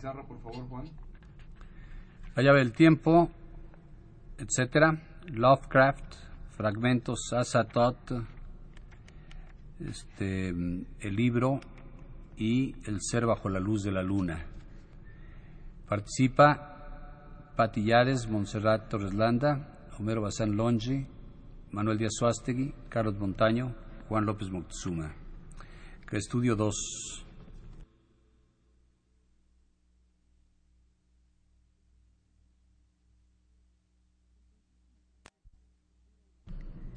por favor, Juan. La llave del tiempo, etcétera. Lovecraft, fragmentos, Asatot, este, el libro y El ser bajo la luz de la luna. Participa Pati Yares, Montserrat Torres Landa, Homero Bazán Longi, Manuel Díaz Suástegui, Carlos Montaño, Juan López Moctezuma. Estudio 2.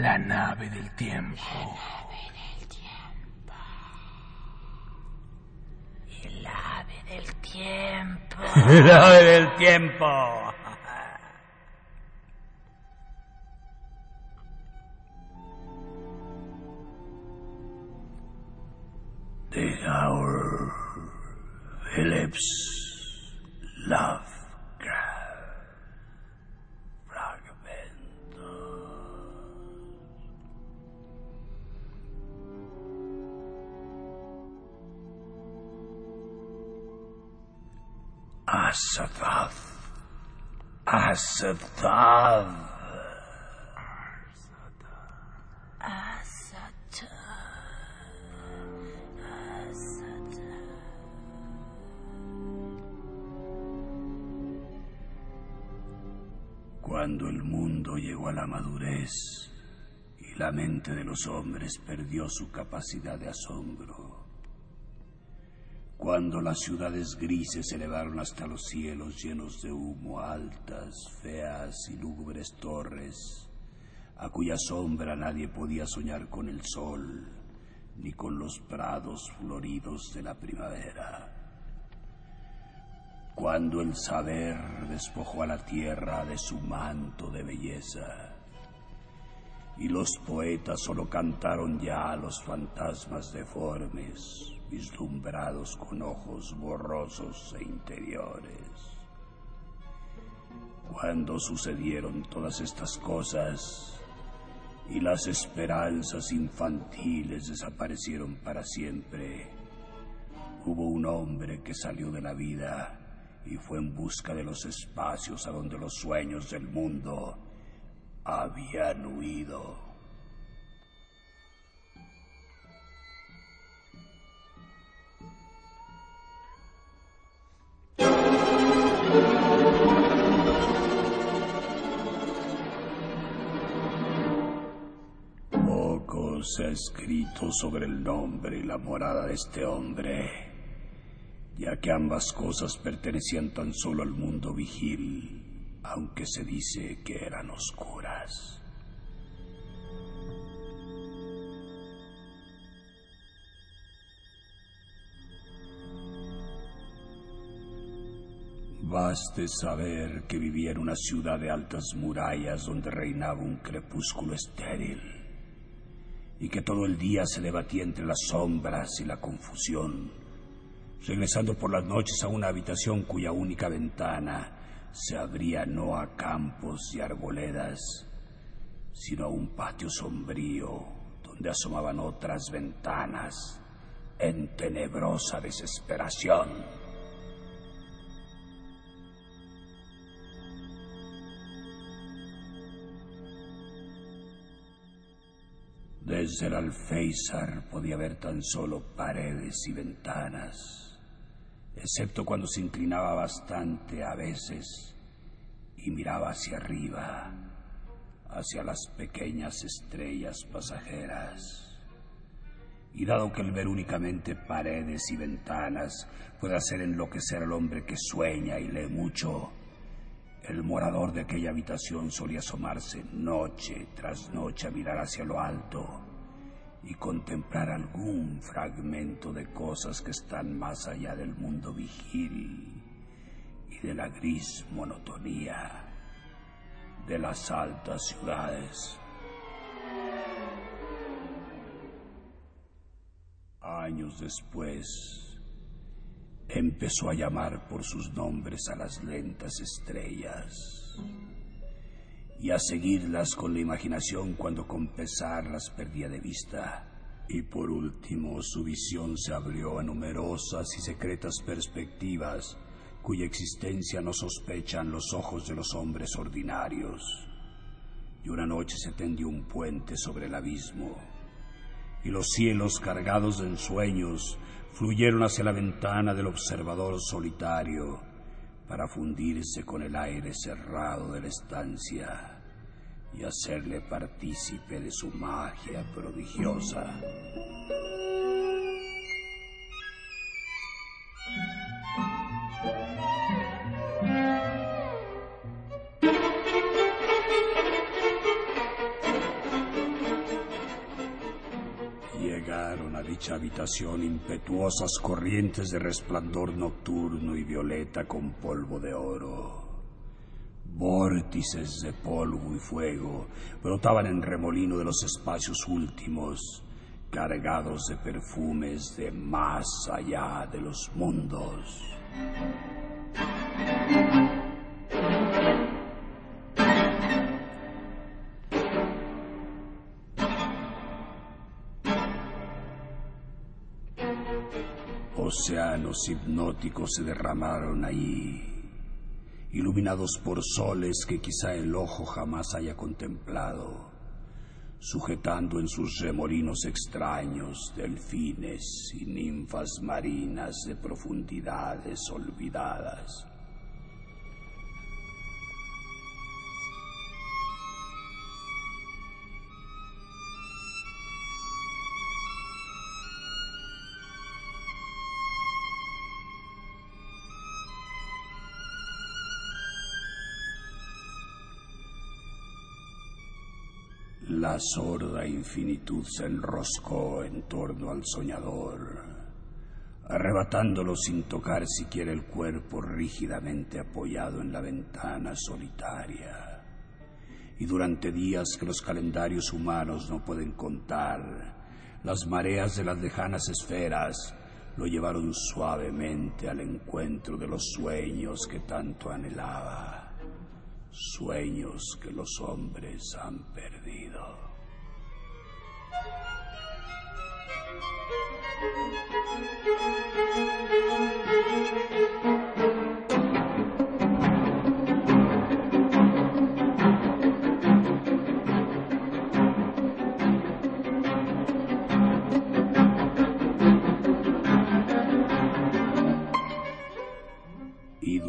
La nave del tiempo. El ave del tiempo. La nave del tiempo. The Hour Phillips Lovecraft Cuando el mundo llegó a la madurez y la mente de los hombres perdió su capacidad de asombro. Cuando las ciudades grises se elevaron hasta los cielos llenos de humo, altas, feas y lúgubres torres, a cuya sombra nadie podía soñar con el sol ni con los prados floridos de la primavera cuando el saber despojó a la tierra de su manto de belleza. Y los poetas solo cantaron ya a los fantasmas deformes, vislumbrados con ojos borrosos e interiores. Cuando sucedieron todas estas cosas y las esperanzas infantiles desaparecieron para siempre, hubo un hombre que salió de la vida y fue en busca de los espacios a donde los sueños del mundo habían huido. Ha escrito sobre el nombre y la morada de este hombre ya que ambas cosas pertenecían tan solo al mundo vigil, aunque se dice que eran oscuras. Baste saber que vivía en una ciudad de altas murallas donde reinaba un crepúsculo estéril y que todo el día se debatía entre las sombras y la confusión regresando por las noches a una habitación cuya única ventana se abría no a campos y arboledas, sino a un patio sombrío donde asomaban otras ventanas en tenebrosa desesperación. El alféizar podía ver tan solo paredes y ventanas, excepto cuando se inclinaba bastante a veces y miraba hacia arriba, hacia las pequeñas estrellas pasajeras. Y dado que el ver únicamente paredes y ventanas puede hacer enloquecer al hombre que sueña y lee mucho, el morador de aquella habitación solía asomarse noche tras noche a mirar hacia lo alto y contemplar algún fragmento de cosas que están más allá del mundo vigil y de la gris monotonía de las altas ciudades. Años después, empezó a llamar por sus nombres a las lentas estrellas y a seguirlas con la imaginación cuando con pesar las perdía de vista. Y por último, su visión se abrió a numerosas y secretas perspectivas cuya existencia no sospechan los ojos de los hombres ordinarios. Y una noche se tendió un puente sobre el abismo, y los cielos cargados de ensueños fluyeron hacia la ventana del observador solitario para fundirse con el aire cerrado de la estancia y hacerle partícipe de su magia prodigiosa. Habitación impetuosas corrientes de resplandor nocturno y violeta con polvo de oro. Vórtices de polvo y fuego brotaban en remolino de los espacios últimos, cargados de perfumes de más allá de los mundos. Océanos hipnóticos se derramaron ahí iluminados por soles que quizá el ojo jamás haya contemplado, sujetando en sus remolinos extraños delfines y ninfas marinas de profundidades olvidadas. Sorda infinitud se enroscó en torno al soñador, arrebatándolo sin tocar siquiera el cuerpo rígidamente apoyado en la ventana solitaria. Y durante días que los calendarios humanos no pueden contar, las mareas de las lejanas esferas lo llevaron suavemente al encuentro de los sueños que tanto anhelaba sueños que los hombres han perdido.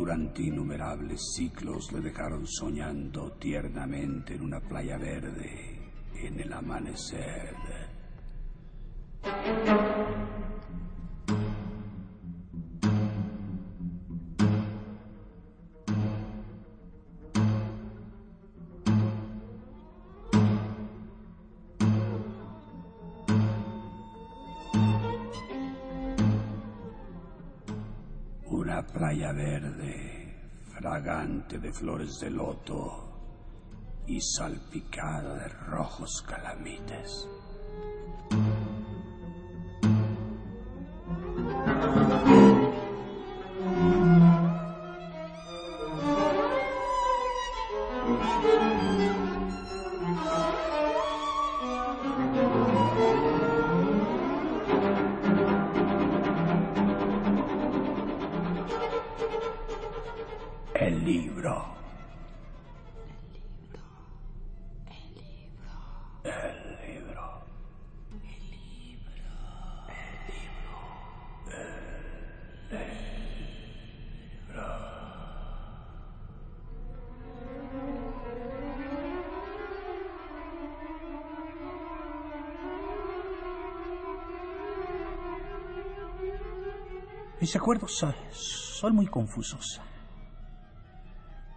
Durante innumerables ciclos le dejaron soñando tiernamente en una playa verde en el amanecer. Playa verde, fragante de flores de loto y salpicada de rojos calamites. Mis recuerdos son, son muy confusos.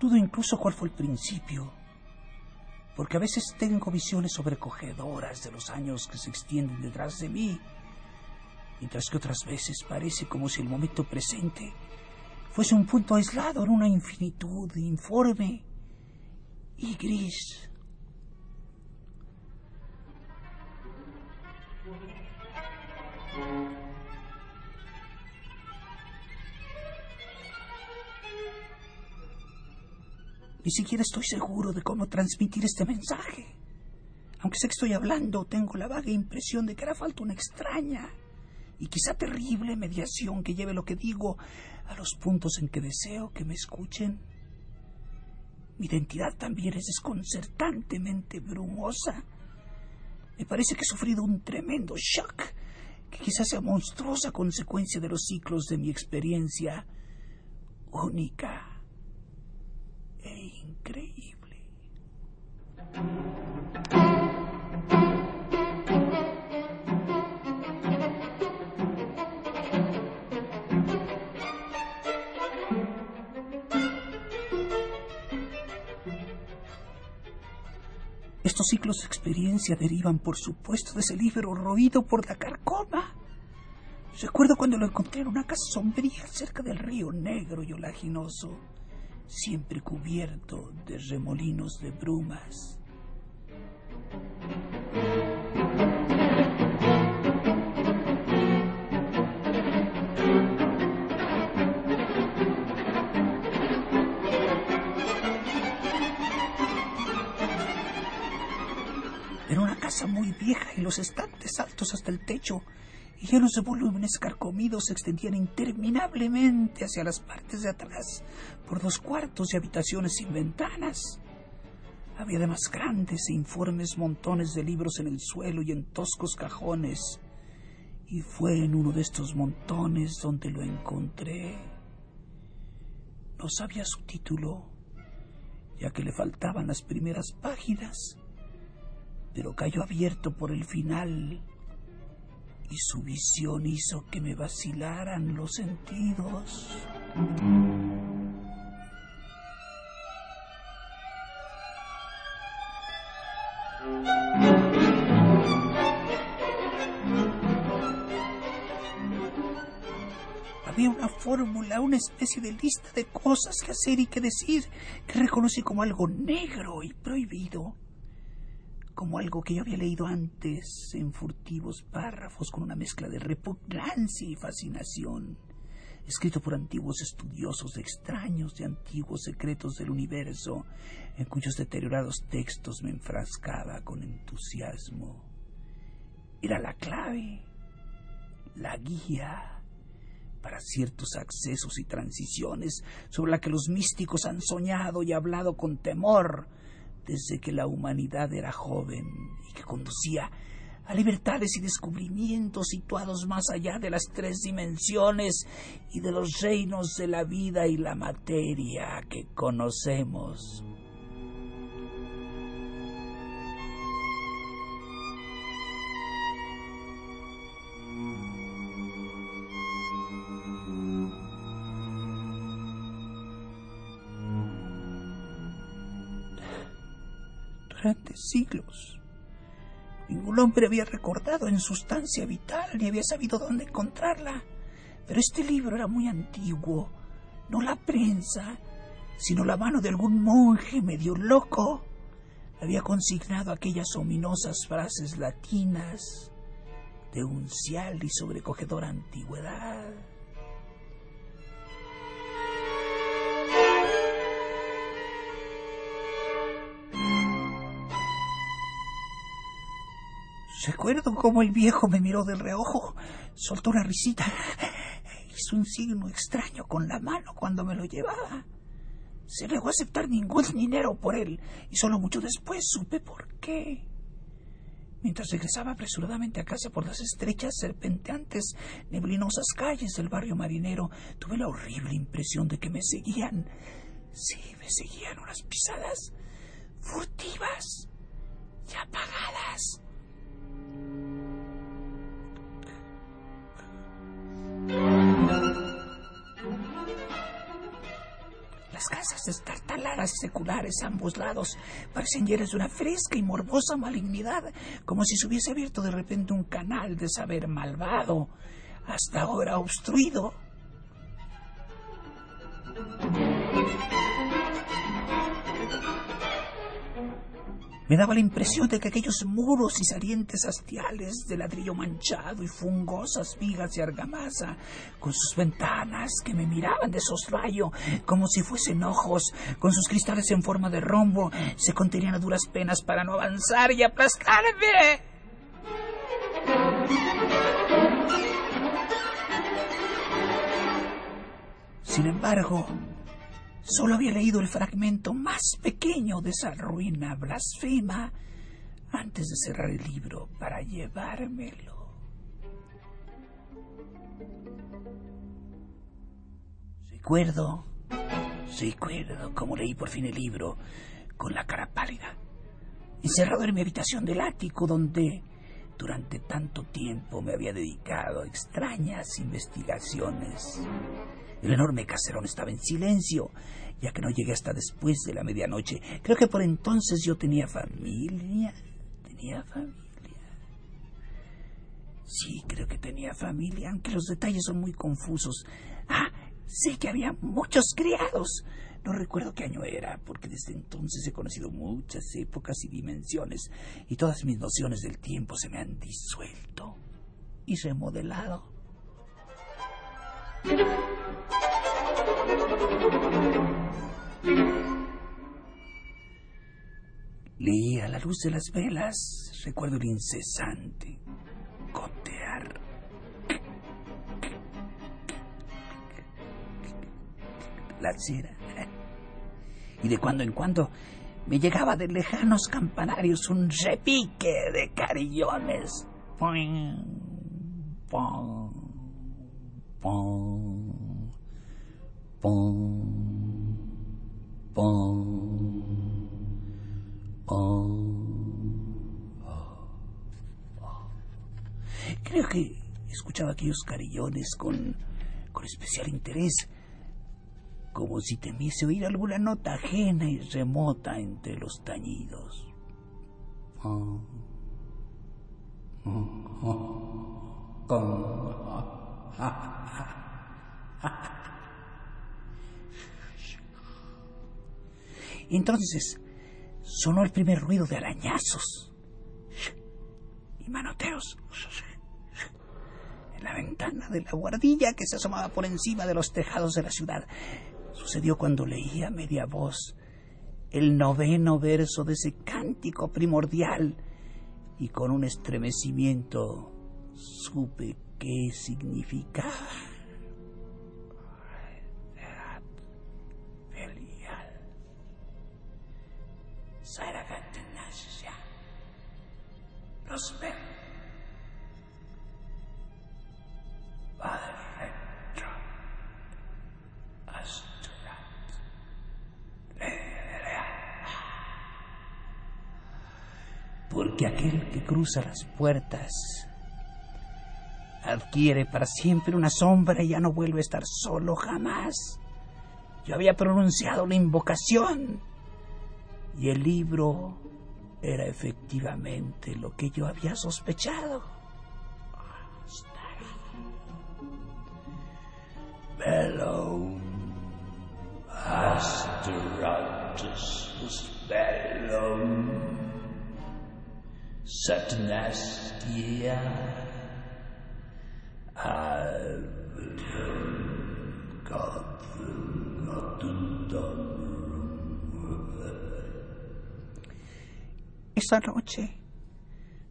Dudo incluso cuál fue el principio, porque a veces tengo visiones sobrecogedoras de los años que se extienden detrás de mí, mientras que otras veces parece como si el momento presente fuese un punto aislado en una infinitud informe y gris. Ni siquiera estoy seguro de cómo transmitir este mensaje. Aunque sé que estoy hablando, tengo la vaga impresión de que hará falta una extraña y quizá terrible mediación que lleve lo que digo a los puntos en que deseo que me escuchen. Mi identidad también es desconcertantemente brumosa. Me parece que he sufrido un tremendo shock, que quizás sea monstruosa consecuencia de los ciclos de mi experiencia única e increíble. Estos ciclos de experiencia derivan, por supuesto, de ese libro roído por la carcoma. Recuerdo cuando lo encontré en una casa sombría cerca del río negro y olaginoso, siempre cubierto de remolinos de brumas. Muy vieja y los estantes altos hasta el techo y llenos de volúmenes carcomidos se extendían interminablemente hacia las partes de atrás por dos cuartos y habitaciones sin ventanas. Había además grandes e informes montones de libros en el suelo y en toscos cajones. Y fue en uno de estos montones donde lo encontré. No sabía su título, ya que le faltaban las primeras páginas pero cayó abierto por el final y su visión hizo que me vacilaran los sentidos. Había una fórmula, una especie de lista de cosas que hacer y que decir que reconocí como algo negro y prohibido como algo que yo había leído antes en furtivos párrafos con una mezcla de repugnancia y fascinación, escrito por antiguos estudiosos de extraños y antiguos secretos del universo, en cuyos deteriorados textos me enfrascaba con entusiasmo. Era la clave, la guía para ciertos accesos y transiciones sobre la que los místicos han soñado y hablado con temor, desde que la humanidad era joven y que conducía a libertades y descubrimientos situados más allá de las tres dimensiones y de los reinos de la vida y la materia que conocemos. Durante siglos. Ningún hombre había recordado en sustancia vital ni había sabido dónde encontrarla. Pero este libro era muy antiguo, no la prensa, sino la mano de algún monje medio loco. Había consignado aquellas ominosas frases latinas de uncial y sobrecogedora antigüedad. Recuerdo cómo el viejo me miró de reojo, soltó una risita, hizo un signo extraño con la mano cuando me lo llevaba. Se negó a aceptar ningún dinero por él, y solo mucho después supe por qué. Mientras regresaba apresuradamente a casa por las estrechas, serpenteantes, neblinosas calles del barrio marinero, tuve la horrible impresión de que me seguían. Sí, me seguían unas pisadas furtivas y apagadas. Las casas destartaladas y seculares a ambos lados parecen llenas de una fresca y morbosa malignidad, como si se hubiese abierto de repente un canal de saber malvado, hasta ahora obstruido. Me daba la impresión de que aquellos muros y salientes hastiales de ladrillo manchado y fungosas vigas de argamasa, con sus ventanas que me miraban de soslayo como si fuesen ojos, con sus cristales en forma de rombo, se contenían a duras penas para no avanzar y aplastarme. Sin embargo, Solo había leído el fragmento más pequeño de esa ruina blasfema antes de cerrar el libro para llevármelo. Recuerdo, recuerdo cómo leí por fin el libro con la cara pálida, encerrado en mi habitación del ático donde durante tanto tiempo me había dedicado a extrañas investigaciones. El enorme caserón estaba en silencio, ya que no llegué hasta después de la medianoche. Creo que por entonces yo tenía familia. Tenía familia. Sí, creo que tenía familia, aunque los detalles son muy confusos. Ah, sé que había muchos criados. No recuerdo qué año era, porque desde entonces he conocido muchas épocas y dimensiones, y todas mis nociones del tiempo se me han disuelto y remodelado. Leí a la luz de las velas, recuerdo el incesante gotear. La cera. Y de cuando en cuando me llegaba de lejanos campanarios un repique de carillones. Creo que escuchaba aquellos carillones con, con especial interés, como si temiese oír alguna nota ajena y remota entre los tañidos. Entonces sonó el primer ruido de arañazos y manoteos en la ventana de la guardilla que se asomaba por encima de los tejados de la ciudad. Sucedió cuando leía a media voz el noveno verso de ese cántico primordial y con un estremecimiento supe qué significaba. Cruza las puertas adquiere para siempre una sombra y ya no vuelve a estar solo jamás. Yo había pronunciado la invocación y el libro era efectivamente lo que yo había sospechado. Satanastia Esa noche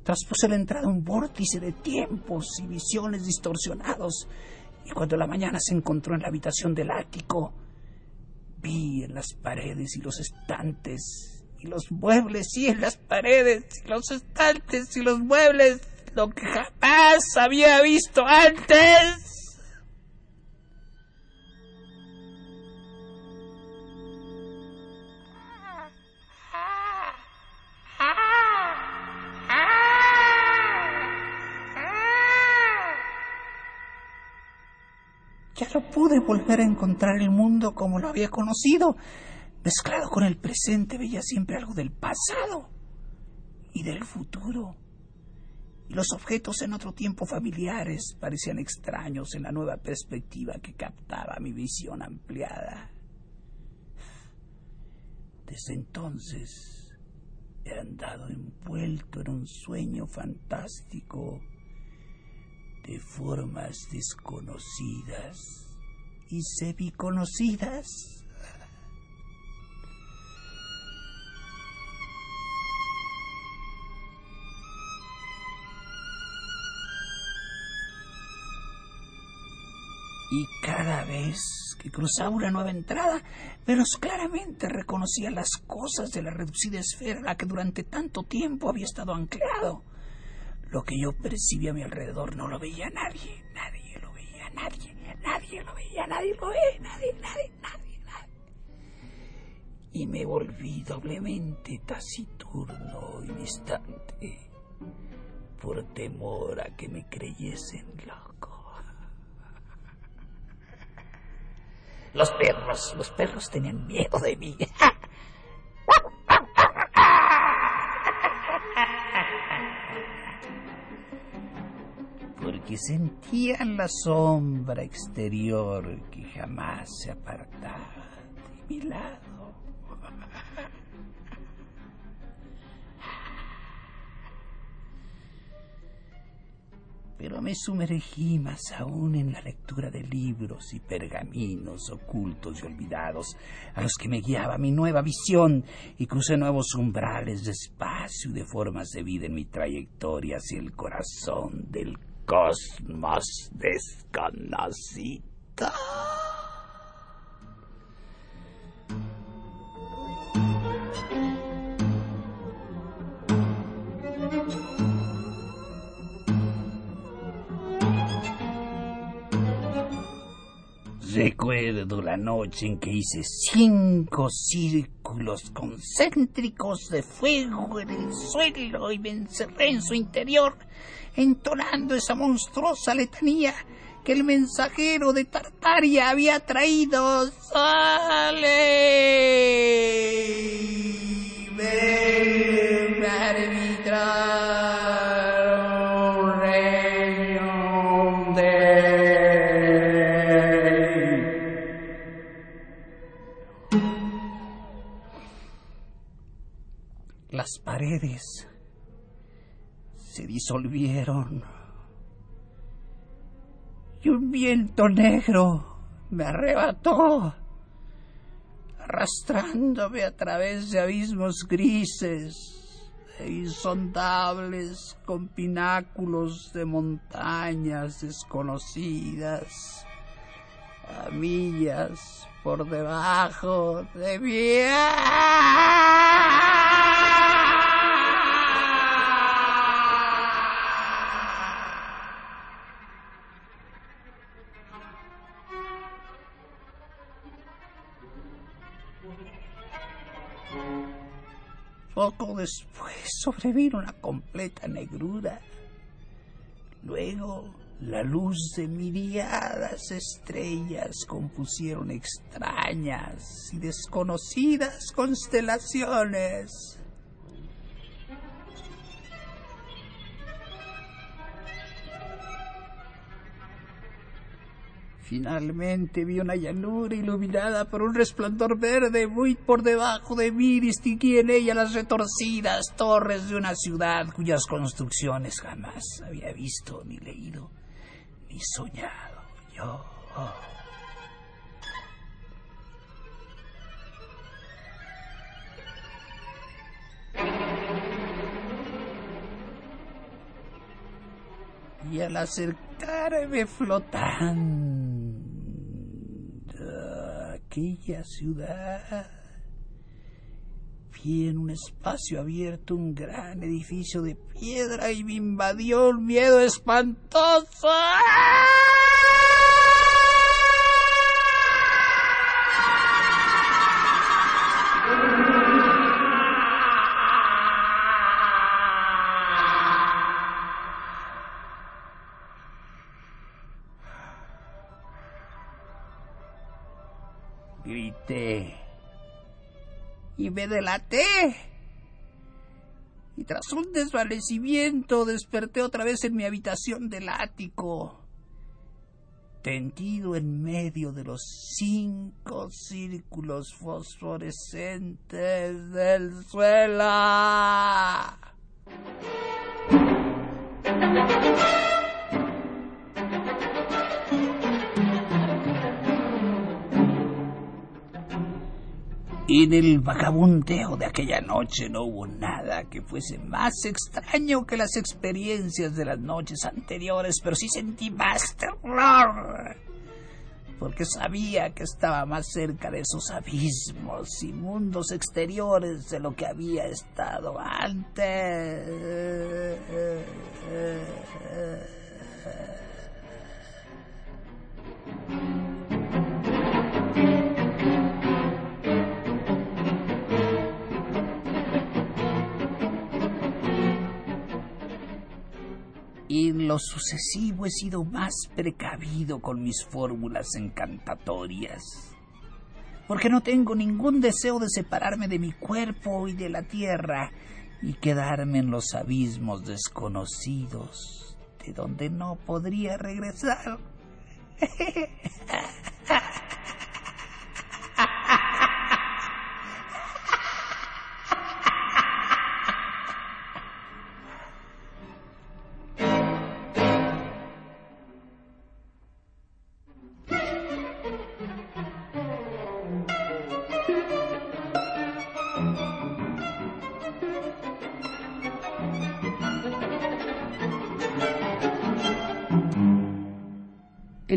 traspuse la entrada un vórtice de tiempos y visiones distorsionados, y cuando la mañana se encontró en la habitación del ático, vi en las paredes y los estantes y los muebles, y en las paredes y los estantes y los muebles, lo que jamás había visto antes. Ya no pude volver a encontrar el mundo como lo había conocido. Mezclado con el presente veía siempre algo del pasado y del futuro. Y los objetos en otro tiempo familiares parecían extraños en la nueva perspectiva que captaba mi visión ampliada. Desde entonces he andado envuelto en un sueño fantástico de formas desconocidas y semiconocidas. Y cada vez que cruzaba una nueva entrada, veros claramente reconocía las cosas de la reducida esfera a que durante tanto tiempo había estado anclado. Lo que yo percibía a mi alrededor no lo veía nadie, nadie lo veía, nadie, nadie lo veía, nadie lo veía, nadie, nadie, nadie, nadie. Y me volví doblemente taciturno y distante por temor a que me creyesen loco. Los perros, los perros tenían miedo de mí. Porque sentían la sombra exterior que jamás se apartaba de mi lado. Pero me sumergí más aún en la lectura de libros y pergaminos ocultos y olvidados, a los que me guiaba mi nueva visión, y crucé nuevos umbrales de espacio y de formas de vida en mi trayectoria hacia el corazón del cosmos desconocido. La noche en que hice cinco círculos concéntricos de fuego en el suelo y me encerré en su interior, entonando esa monstruosa letanía que el mensajero de Tartaria había traído. ¡Sale! Las paredes se disolvieron y un viento negro me arrebató, arrastrándome a través de abismos grises e insondables con pináculos de montañas desconocidas a millas por debajo de mí. Sobrevino una completa negrura. Luego la luz de miriadas estrellas compusieron extrañas y desconocidas constelaciones. Finalmente vi una llanura iluminada por un resplandor verde muy por debajo de mí. Distinguí en ella las retorcidas torres de una ciudad cuyas construcciones jamás había visto ni leído ni soñado yo. Y al acercarme flotando aquella ciudad, vi en un espacio abierto un gran edificio de piedra y me invadió un miedo espantoso. Y me delaté. Y tras un desvanecimiento desperté otra vez en mi habitación del ático. tendido en medio de los cinco círculos fosforescentes del suelo. En el vagabundeo de aquella noche no hubo nada que fuese más extraño que las experiencias de las noches anteriores, pero sí sentí más terror, porque sabía que estaba más cerca de esos abismos y mundos exteriores de lo que había estado antes. Y en lo sucesivo he sido más precavido con mis fórmulas encantatorias. Porque no tengo ningún deseo de separarme de mi cuerpo y de la tierra y quedarme en los abismos desconocidos de donde no podría regresar.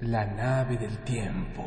La nave del tiempo.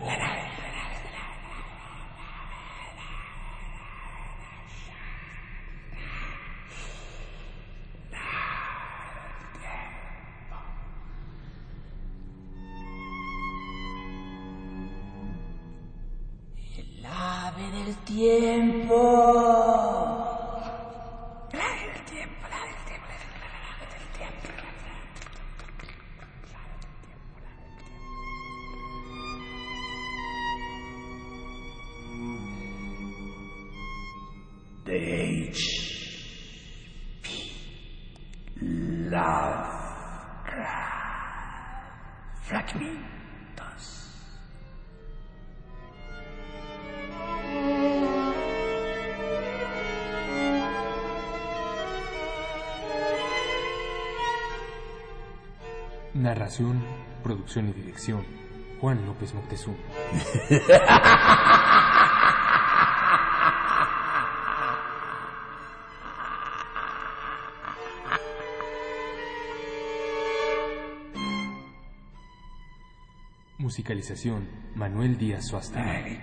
Narración, producción y dirección. Juan López Moctezuma. Musicalización, Manuel Díaz Suástegui.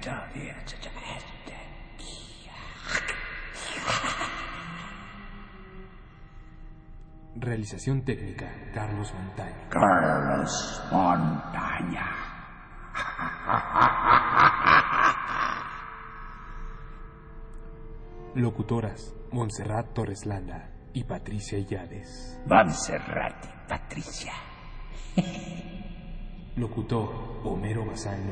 Realización técnica, Carlos Montaño. Carlos Montaña. Locutoras, Montserrat Torres Landa y Patricia Illades. Montserrat y Patricia. Locutor, Homero Bazán.